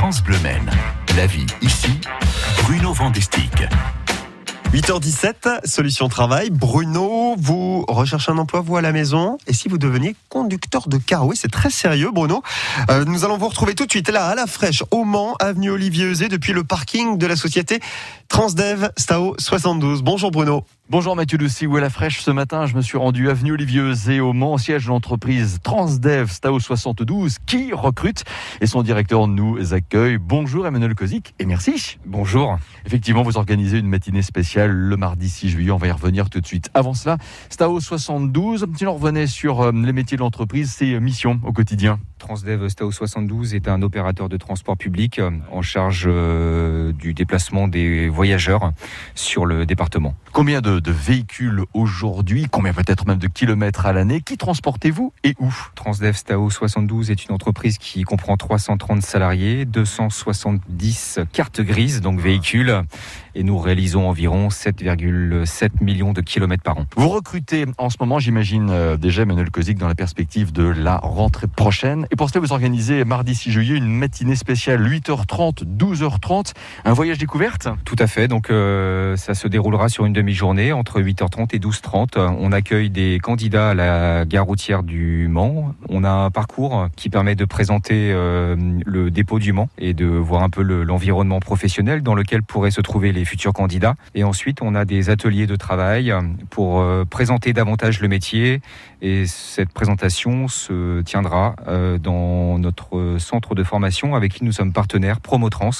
France Bleu. La vie ici, Bruno Vandestick. 8h17, solution travail. Bruno, vous recherchez un emploi, vous, à la maison? Et si vous deveniez conducteur de car? Oui, c'est très sérieux, Bruno. Euh, nous allons vous retrouver tout de suite là, à la fraîche, au Mans, avenue Olivier Eusé, depuis le parking de la société Transdev Stao 72. Bonjour, Bruno. Bonjour Mathieu de où à la fraîche. Ce matin, je me suis rendu avenue Olivier Eusé au Mans, siège de l'entreprise Transdev Stao 72 qui recrute et son directeur nous accueille. Bonjour Emmanuel Kozik et merci. Bonjour. Effectivement, vous organisez une matinée spéciale le mardi 6 juillet. On va y revenir tout de suite. Avant cela, Stao 72, si on revenait sur euh, les métiers de l'entreprise, ses missions au quotidien. Transdev Stao 72 est un opérateur de transport public euh, en charge euh, du déplacement des voyageurs sur le département. Combien de, véhicules aujourd'hui Combien peut-être même de kilomètres à l'année Qui transportez-vous et où Transdev Stao 72 est une entreprise qui comprend 330 salariés, 270 cartes grises, donc véhicules, et nous réalisons environ 7,7 millions de kilomètres par an. Vous recrutez en ce moment, j'imagine euh, déjà Emmanuel Kozik, dans la perspective de la rentrée prochaine. Et pour cela, vous organisez mardi 6 juillet une matinée spéciale 8h30, 12h30, un voyage découverte? Tout à fait, donc euh, ça se déroulera sur une demi-journée entre 8h30 et 12h30. On accueille des candidats à la gare routière du Mans. On a un parcours qui permet de présenter euh, le dépôt du Mans et de voir un peu l'environnement professionnel dans lequel pourraient se trouver les futurs candidats. Et ensuite, on a des ateliers de travail pour euh, présenter davantage le métier. Et cette présentation se tiendra dans notre centre de formation avec qui nous sommes partenaires Promotrans.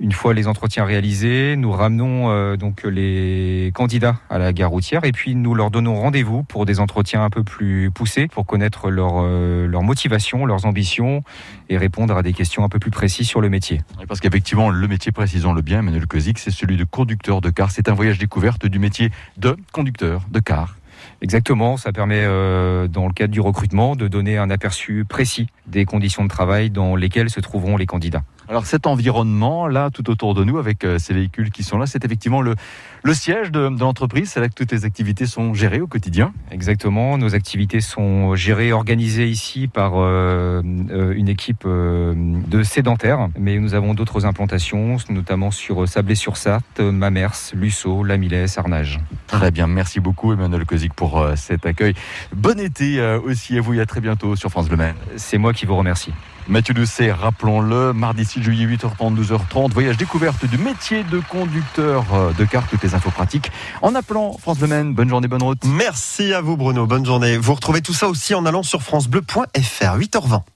Une fois les entretiens réalisés, nous ramenons euh, donc les candidats à la gare routière et puis nous leur donnons rendez-vous pour des entretiens un peu plus poussés pour connaître leur, euh, leur motivation, leurs ambitions et répondre à des questions un peu plus précises sur le métier. Parce qu'effectivement, le métier, précisons-le bien, Emmanuel Kozik, c'est celui de conducteur de car. C'est un voyage découverte du métier de conducteur de car. Exactement, ça permet euh, dans le cadre du recrutement de donner un aperçu précis des conditions de travail dans lesquelles se trouveront les candidats. Alors cet environnement là, tout autour de nous, avec euh, ces véhicules qui sont là, c'est effectivement le, le siège de, l'entreprise. C'est là que toutes les activités sont gérées au quotidien. Exactement. Nos activités sont gérées, organisées ici par euh, euh, une équipe de sédentaires, mais nous avons d'autres implantations, notamment sur Sablé-sur-Sarthe, Mamers, Lusso, Lamilès, Arnage. Très bien, merci beaucoup Emmanuel Kozik pour cet accueil. Bon été aussi à vous et à très bientôt sur France Bleu Maine. C'est moi qui vous remercie. Mathieu Doucet, rappelons-le, mardi 6 juillet 8h30, 12h30, voyage découverte du métier de conducteur euh, de car, toutes les infos pratiques en appelant France Bleu Bonne journée, bonne route. Merci à vous Bruno, bonne journée. Vous retrouvez tout ça aussi en allant sur francebleu.fr, 8h20.